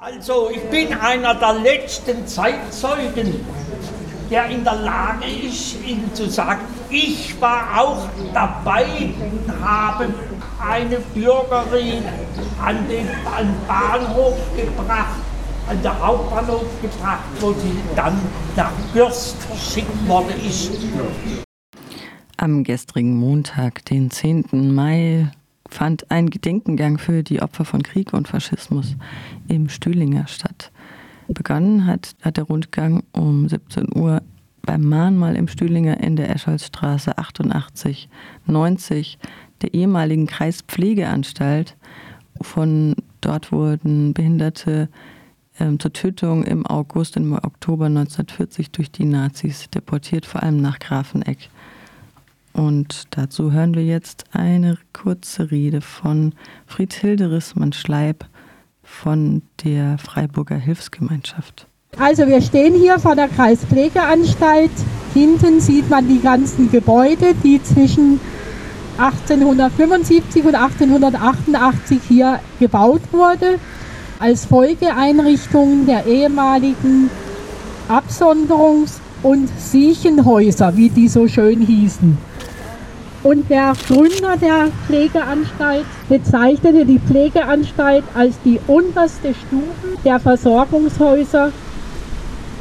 Also ich bin einer der letzten Zeitzeugen, der in der Lage ist, Ihnen zu sagen, ich war auch dabei und habe eine Bürgerin an den, an Bahnhof gebracht, an den Hauptbahnhof gebracht, wo sie dann nach Bürst verschickt worden ist. Am gestrigen Montag, den 10. Mai, fand ein Gedenkengang für die Opfer von Krieg und Faschismus im Stühlinger statt. Begonnen hat, hat der Rundgang um 17 Uhr beim Mahnmal im Stühlinger in der Escholzstraße 88 90 der ehemaligen Kreispflegeanstalt. Von dort wurden Behinderte ähm, zur Tötung im August im Oktober 1940 durch die Nazis deportiert, vor allem nach Grafeneck. Und dazu hören wir jetzt eine kurze Rede von Friedhilde Rissmann-Schleib von der Freiburger Hilfsgemeinschaft. Also wir stehen hier vor der Kreispflegeanstalt. Hinten sieht man die ganzen Gebäude, die zwischen 1875 und 1888 hier gebaut wurde, als Folgeeinrichtung der ehemaligen Absonderungs- und Siechenhäuser, wie die so schön hießen. Und der Gründer der Pflegeanstalt bezeichnete die Pflegeanstalt als die unterste Stufe der Versorgungshäuser,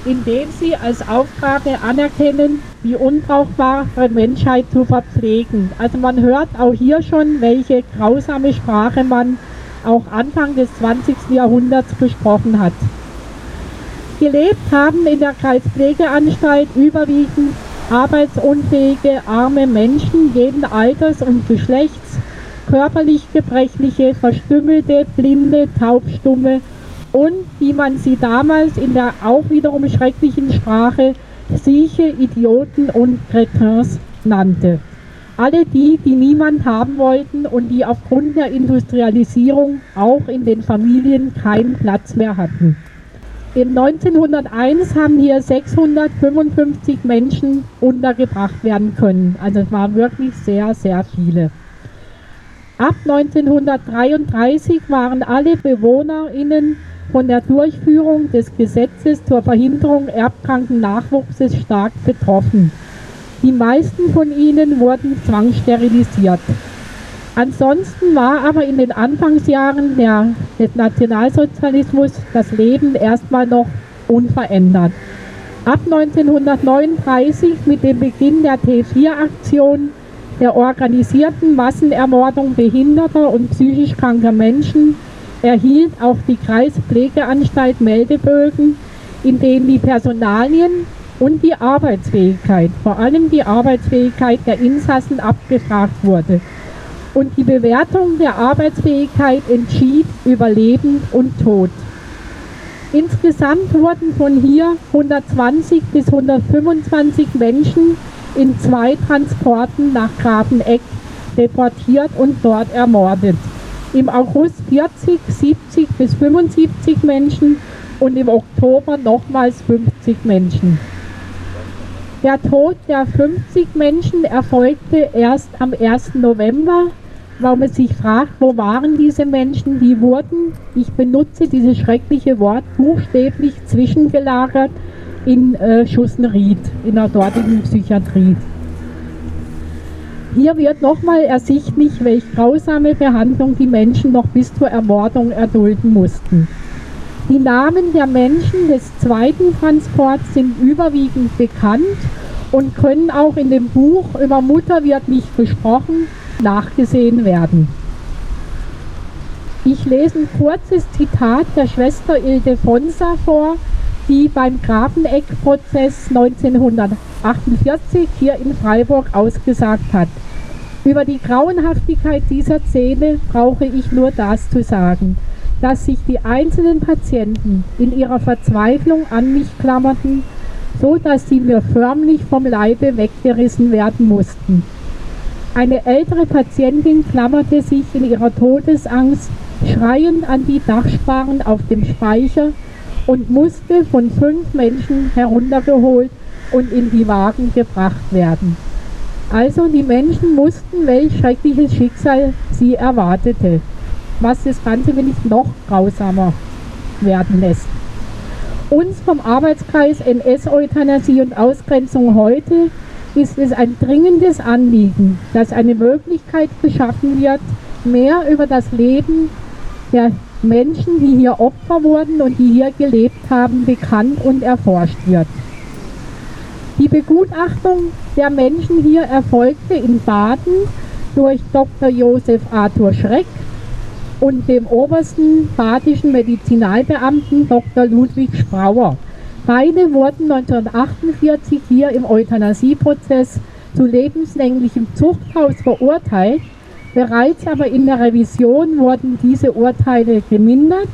indem sie als Aufgabe anerkennen, die unbrauchbare Menschheit zu verpflegen. Also man hört auch hier schon, welche grausame Sprache man auch Anfang des 20. Jahrhunderts gesprochen hat. Gelebt haben in der Kreispflegeanstalt überwiegend arbeitsunfähige, arme Menschen jeden Alters und Geschlechts, körperlich gebrechliche, verstümmelte, blinde, taubstumme und, wie man sie damals in der auch wiederum schrecklichen Sprache Sieche, Idioten und Cretins nannte. Alle die, die niemand haben wollten und die aufgrund der Industrialisierung auch in den Familien keinen Platz mehr hatten. Im 1901 haben hier 655 Menschen untergebracht werden können. Also es waren wirklich sehr, sehr viele. Ab 1933 waren alle BewohnerInnen von der Durchführung des Gesetzes zur Verhinderung erbkranken Nachwuchses stark betroffen. Die meisten von ihnen wurden zwangssterilisiert. Ansonsten war aber in den Anfangsjahren der, des Nationalsozialismus das Leben erstmal noch unverändert. Ab 1939 mit dem Beginn der T4-Aktion, der organisierten Massenermordung behinderter und psychisch kranker Menschen, erhielt auch die Kreispflegeanstalt Meldebögen, in denen die Personalien und die Arbeitsfähigkeit, vor allem die Arbeitsfähigkeit der Insassen abgefragt wurde und die Bewertung der Arbeitsfähigkeit entschied über Leben und Tod. Insgesamt wurden von hier 120 bis 125 Menschen in zwei Transporten nach Grafeneck deportiert und dort ermordet. Im August 40, 70 bis 75 Menschen und im Oktober nochmals 50 Menschen. Der Tod der 50 Menschen erfolgte erst am 1. November weil man sich fragt, wo waren diese Menschen, die wurden, ich benutze dieses schreckliche Wort, buchstäblich zwischengelagert in äh, Schussenried, in der dortigen Psychiatrie. Hier wird nochmal ersichtlich, welche grausame Behandlung die Menschen noch bis zur Ermordung erdulden mussten. Die Namen der Menschen des zweiten Transports sind überwiegend bekannt und können auch in dem Buch über Mutter wird nicht gesprochen nachgesehen werden. Ich lese ein kurzes Zitat der Schwester Ildefonsa vor, die beim Grafeneck-Prozess 1948 hier in Freiburg ausgesagt hat. Über die Grauenhaftigkeit dieser Szene brauche ich nur das zu sagen, dass sich die einzelnen Patienten in ihrer Verzweiflung an mich klammerten, so dass sie mir förmlich vom Leibe weggerissen werden mussten. Eine ältere Patientin klammerte sich in ihrer Todesangst schreiend an die Dachsparren auf dem Speicher und musste von fünf Menschen heruntergeholt und in die Wagen gebracht werden. Also die Menschen mussten, welch schreckliches Schicksal sie erwartete. Was das Ganze ich noch grausamer werden lässt. Uns vom Arbeitskreis NS-Euthanasie und Ausgrenzung heute ist es ein dringendes Anliegen, dass eine Möglichkeit geschaffen wird, mehr über das Leben der Menschen, die hier Opfer wurden und die hier gelebt haben, bekannt und erforscht wird. Die Begutachtung der Menschen hier erfolgte in Baden durch Dr. Josef Arthur Schreck und dem obersten badischen Medizinalbeamten Dr. Ludwig Sprauer. Beide wurden 1948 hier im Euthanasieprozess zu lebenslänglichem Zuchthaus verurteilt. Bereits aber in der Revision wurden diese Urteile gemindert,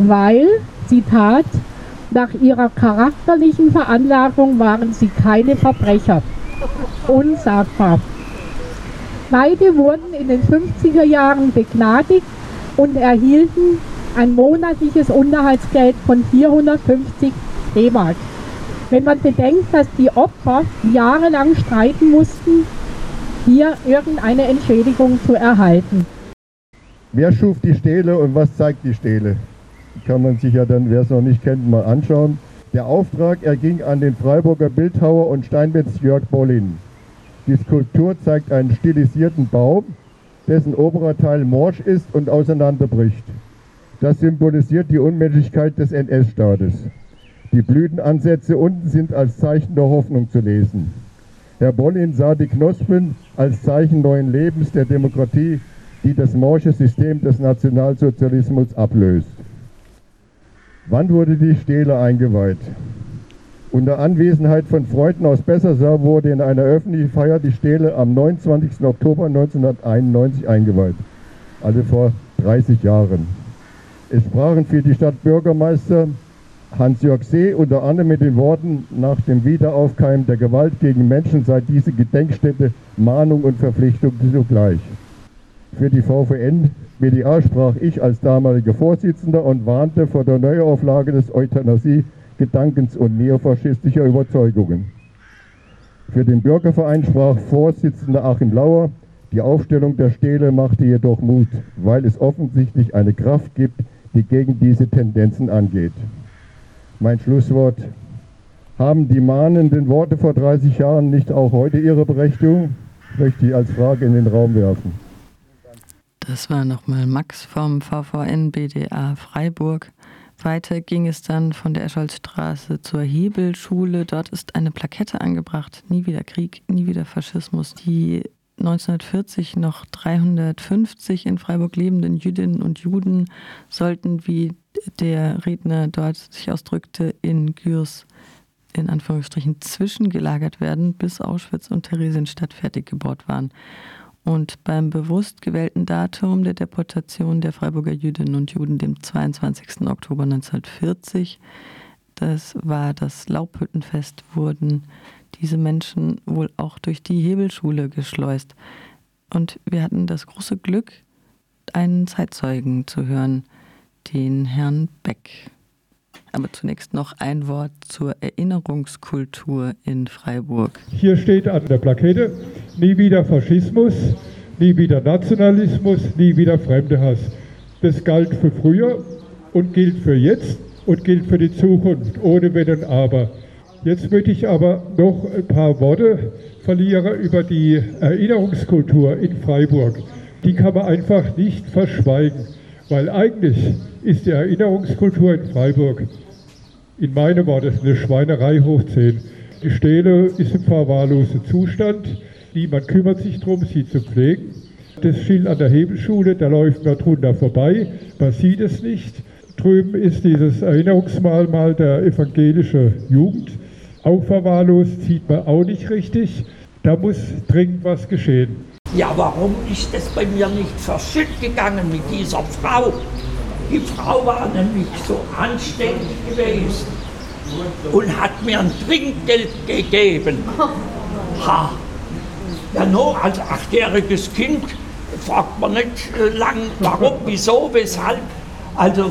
weil, Zitat, nach ihrer charakterlichen Veranlagung waren sie keine Verbrecher. Unsagbar. Beide wurden in den 50er Jahren begnadigt und erhielten ein monatliches Unterhaltsgeld von 450 D-Mark. Wenn man bedenkt, dass die Opfer jahrelang streiten mussten, hier irgendeine Entschädigung zu erhalten. Wer schuf die Stele und was zeigt die Stele? Kann man sich ja dann, wer es noch nicht kennt, mal anschauen. Der Auftrag erging an den Freiburger Bildhauer und Steinmetz Jörg Bollin. Die Skulptur zeigt einen stilisierten Baum, dessen oberer Teil morsch ist und auseinanderbricht. Das symbolisiert die Unmenschlichkeit des NS-Staates. Die Blütenansätze unten sind als Zeichen der Hoffnung zu lesen. Herr Bollin sah die Knospen als Zeichen neuen Lebens der Demokratie, die das morsche System des Nationalsozialismus ablöst. Wann wurde die Stele eingeweiht? Unter Anwesenheit von Freunden aus Bessersau wurde in einer öffentlichen Feier die Stele am 29. Oktober 1991 eingeweiht, also vor 30 Jahren. Es sprachen für die Stadtbürgermeister Hans-Jörg See unter anderem mit den Worten, nach dem Wiederaufkeimen der Gewalt gegen Menschen sei diese Gedenkstätte Mahnung und Verpflichtung zugleich. Für die VVN BDA sprach ich als damaliger Vorsitzender und warnte vor der Neuauflage des Euthanasie Gedankens- und neofaschistischer Überzeugungen. Für den Bürgerverein sprach Vorsitzender Achim Lauer, die Aufstellung der Stele machte jedoch Mut, weil es offensichtlich eine Kraft gibt, die gegen diese Tendenzen angeht. Mein Schlusswort. Haben die mahnenden Worte vor 30 Jahren nicht auch heute ihre Berechtigung? Möchte ich als Frage in den Raum werfen. Das war nochmal Max vom VVN BDA Freiburg. Weiter ging es dann von der Escholzstraße zur Hebelschule. Dort ist eine Plakette angebracht. Nie wieder Krieg, nie wieder Faschismus. Die 1940 noch 350 in Freiburg lebenden Jüdinnen und Juden sollten, wie der Redner dort sich ausdrückte, in Gürs in Anführungsstrichen zwischengelagert werden, bis Auschwitz und Theresienstadt fertig gebaut waren. Und beim bewusst gewählten Datum der Deportation der Freiburger Jüdinnen und Juden, dem 22. Oktober 1940, das war das Laubhüttenfest, wurden diese Menschen wohl auch durch die Hebelschule geschleust. Und wir hatten das große Glück, einen Zeitzeugen zu hören, den Herrn Beck. Aber zunächst noch ein Wort zur Erinnerungskultur in Freiburg. Hier steht an der Plakette, nie wieder Faschismus, nie wieder Nationalismus, nie wieder Fremdehass. Das galt für früher und gilt für jetzt und gilt für die Zukunft, ohde Wenn und Aber. Jetzt möchte ich aber noch ein paar Worte verlieren über die Erinnerungskultur in Freiburg. Die kann man einfach nicht verschweigen, weil eigentlich ist die Erinnerungskultur in Freiburg in meinen Worten eine Schweinerei hoch 10. Die Stele ist im verwahrlosen Zustand. Niemand kümmert sich darum, sie zu pflegen. Das Schild an der Hebelschule, da läuft man drunter vorbei. Man sieht es nicht. Drüben ist dieses Erinnerungsmahlmal der evangelischen Jugend. Auch verwahrlost sieht man auch nicht richtig. Da muss dringend was geschehen. Ja, warum ist es bei mir nicht verschütt gegangen mit dieser Frau? Die Frau war nämlich so anständig gewesen und hat mir ein Trinkgeld gegeben. Ha. Ja, nur als achtjähriges Kind fragt man nicht äh, lang, warum, wieso, weshalb. Also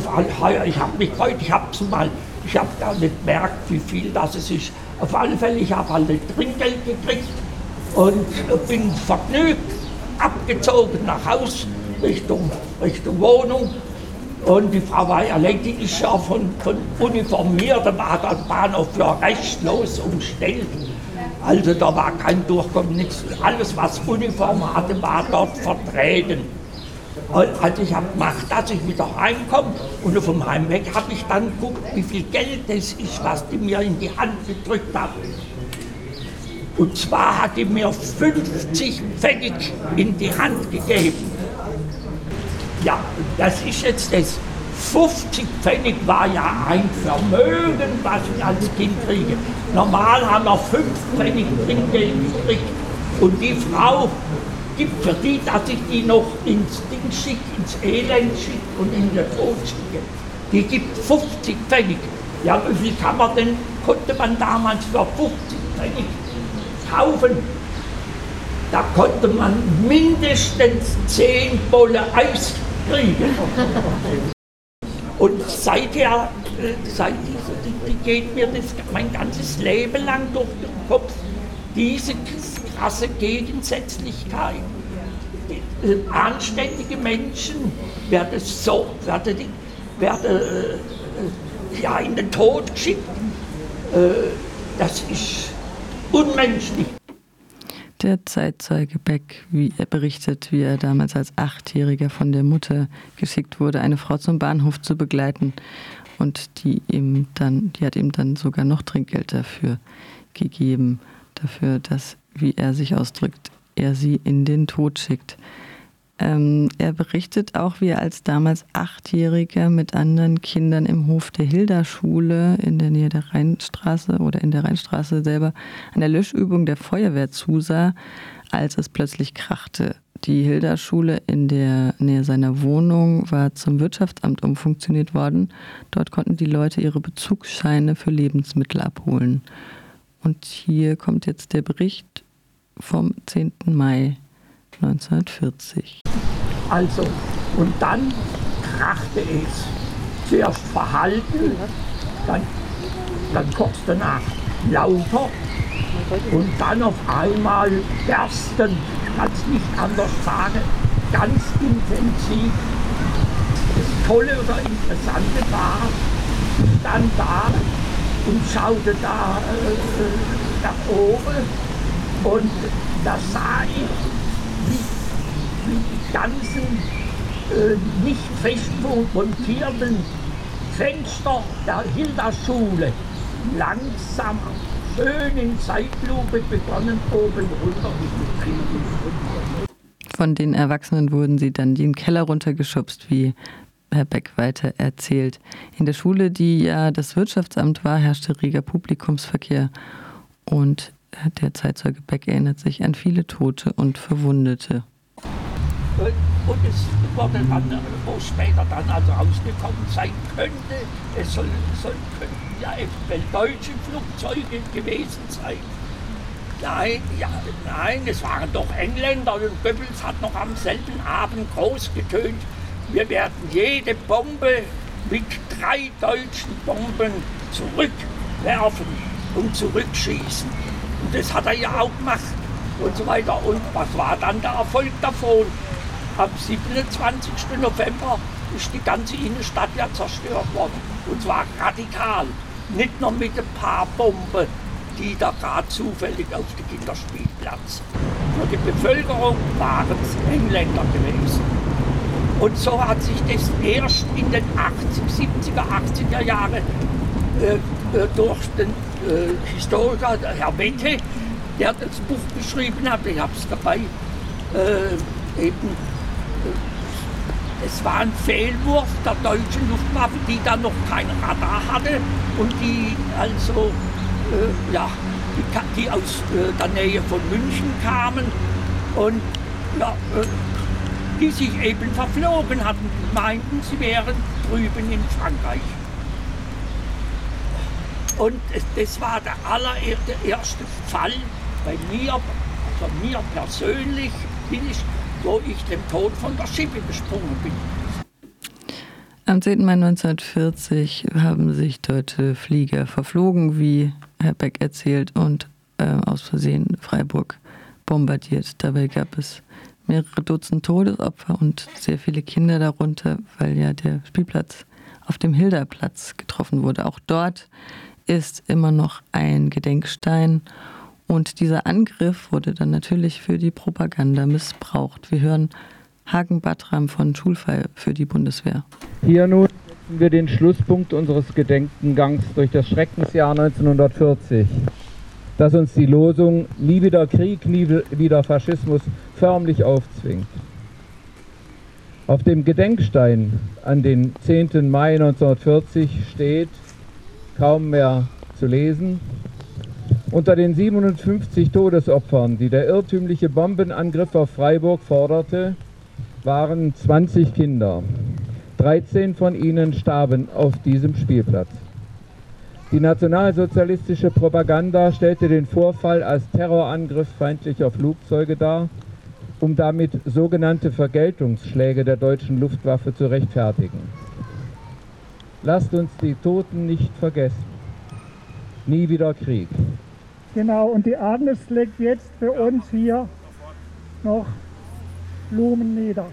ich habe mich gefreut, ich habe mal, ich habe gar nicht gemerkt, wie viel das ist. Auf alle Fälle, ich habe halt Trinkgeld gekriegt und bin vergnügt abgezogen nach Haus Richtung, Richtung Wohnung Und die Frau Weierleck, die ist ja von, von uniformiertem Bahnhof ja restlos umstellt. Also da war kein Durchkommen, nichts. Alles, was Uniform hatte, war dort vertreten. Also ich habe gemacht, dass ich wieder heimkomme und auf dem Heimweg habe ich dann geguckt, wie viel Geld das ist, was die mir in die Hand gedrückt haben. Und zwar hat die mir 50 Pfennig in die Hand gegeben. Ja, das ist jetzt das. 50 Pfennig war ja ein Vermögen, was ich als Kind kriege. Normal haben wir 5 Pfennig Trinkgeld gekriegt. Und die Frau gibt für die, dass ich die noch ins Ding schicke, ins Elend schicke und in den Tod schicke. Die gibt 50 Pfennig. Ja, wie viel kann man denn, konnte man damals für 50 Pfennig kaufen? Da konnte man mindestens 10 Bolle Eis kriegen. Und seither, äh, seit dieser, die, die geht mir das mein ganzes Leben lang durch den Kopf, diese krasse Gegensätzlichkeit. Äh, anständige Menschen werden so, werden, werden äh, ja, in den Tod geschickt. Das ist unmenschlich. Der Zeitzeuge Beck, wie er berichtet, wie er damals als Achtjähriger von der Mutter geschickt wurde, eine Frau zum Bahnhof zu begleiten. Und die ihm dann, die hat ihm dann sogar noch Trinkgeld dafür gegeben, dafür, dass, wie er sich ausdrückt, er sie in den Tod schickt. Ähm, er berichtet auch, wie er als damals Achtjähriger mit anderen Kindern im Hof der Hilda-Schule in der Nähe der Rheinstraße oder in der Rheinstraße selber an der Löschübung der Feuerwehr zusah, als es plötzlich krachte. Die Hilda-Schule in der Nähe seiner Wohnung war zum Wirtschaftsamt umfunktioniert worden. Dort konnten die Leute ihre Bezugsscheine für Lebensmittel abholen. Und hier kommt jetzt der Bericht vom 10. Mai 1940. Also, und dann krachte es. Zuerst verhalten, dann, dann kurz danach lauter und dann auf einmal bersten, ich kann es nicht anders sagen, ganz intensiv. Das Tolle oder Interessante war, dann da und schaute da äh, nach oben und da sah ich, ganzen äh, nicht fest montierten Fenster der Hilda-Schule langsam schön in Zeitlupe begonnen, oben runter Von den Erwachsenen wurden sie dann den Keller runtergeschubst, wie Herr Beck weiter erzählt. In der Schule, die ja das Wirtschaftsamt war, herrschte reger Publikumsverkehr und der Zeitzeuge Beck erinnert sich an viele Tote und Verwundete. Und es wurde dann, wo später dann also rausgekommen sein könnte, es soll, soll, könnten ja eventuell deutsche Flugzeuge gewesen sein. Nein, ja, nein, es waren doch Engländer und Goebbels hat noch am selben Abend groß getönt, wir werden jede Bombe mit drei deutschen Bomben zurückwerfen und zurückschießen. Und das hat er ja auch gemacht und so weiter. Und was war dann der Erfolg davon? Am 27. November ist die ganze Innenstadt ja zerstört worden. Und zwar radikal. Nicht nur mit ein paar Bomben, die da gerade zufällig auf dem Kinderspielplatz. Für die Bevölkerung waren es Engländer gewesen. Und so hat sich das erst in den 80, 70er, 80er Jahren äh, durch den äh, Historiker, Herr Wette, der das Buch geschrieben hat, ich habe es dabei, äh, eben, es war ein Fehlwurf der deutschen Luftwaffe, die dann noch kein Radar hatte und die also, äh, ja, die, die aus äh, der Nähe von München kamen und ja, äh, die sich eben verflogen hatten, meinten, sie wären drüben in Frankreich. Und das war der allererste Fall bei mir, also mir persönlich, bin ich, wo ich dem Tod von der Schippe gesprungen bin. Am 10. Mai 1940 haben sich deutsche Flieger verflogen, wie Herr Beck erzählt, und äh, aus Versehen Freiburg bombardiert. Dabei gab es mehrere Dutzend Todesopfer und sehr viele Kinder darunter, weil ja der Spielplatz auf dem Hilderplatz getroffen wurde. Auch dort ist immer noch ein Gedenkstein und dieser Angriff wurde dann natürlich für die Propaganda missbraucht. Wir hören Hagen Batram von Schulfall für die Bundeswehr. Hier nun setzen wir den Schlusspunkt unseres Gedenkengangs durch das Schreckensjahr 1940, das uns die Losung Nie wieder Krieg, nie wieder Faschismus förmlich aufzwingt. Auf dem Gedenkstein an den 10. Mai 1940 steht, kaum mehr zu lesen, unter den 57 Todesopfern, die der irrtümliche Bombenangriff auf Freiburg forderte, waren 20 Kinder. 13 von ihnen starben auf diesem Spielplatz. Die nationalsozialistische Propaganda stellte den Vorfall als Terrorangriff feindlicher Flugzeuge dar, um damit sogenannte Vergeltungsschläge der deutschen Luftwaffe zu rechtfertigen. Lasst uns die Toten nicht vergessen. Nie wieder Krieg. Genau, und die Agnes legt jetzt für uns hier noch Blumen nieder.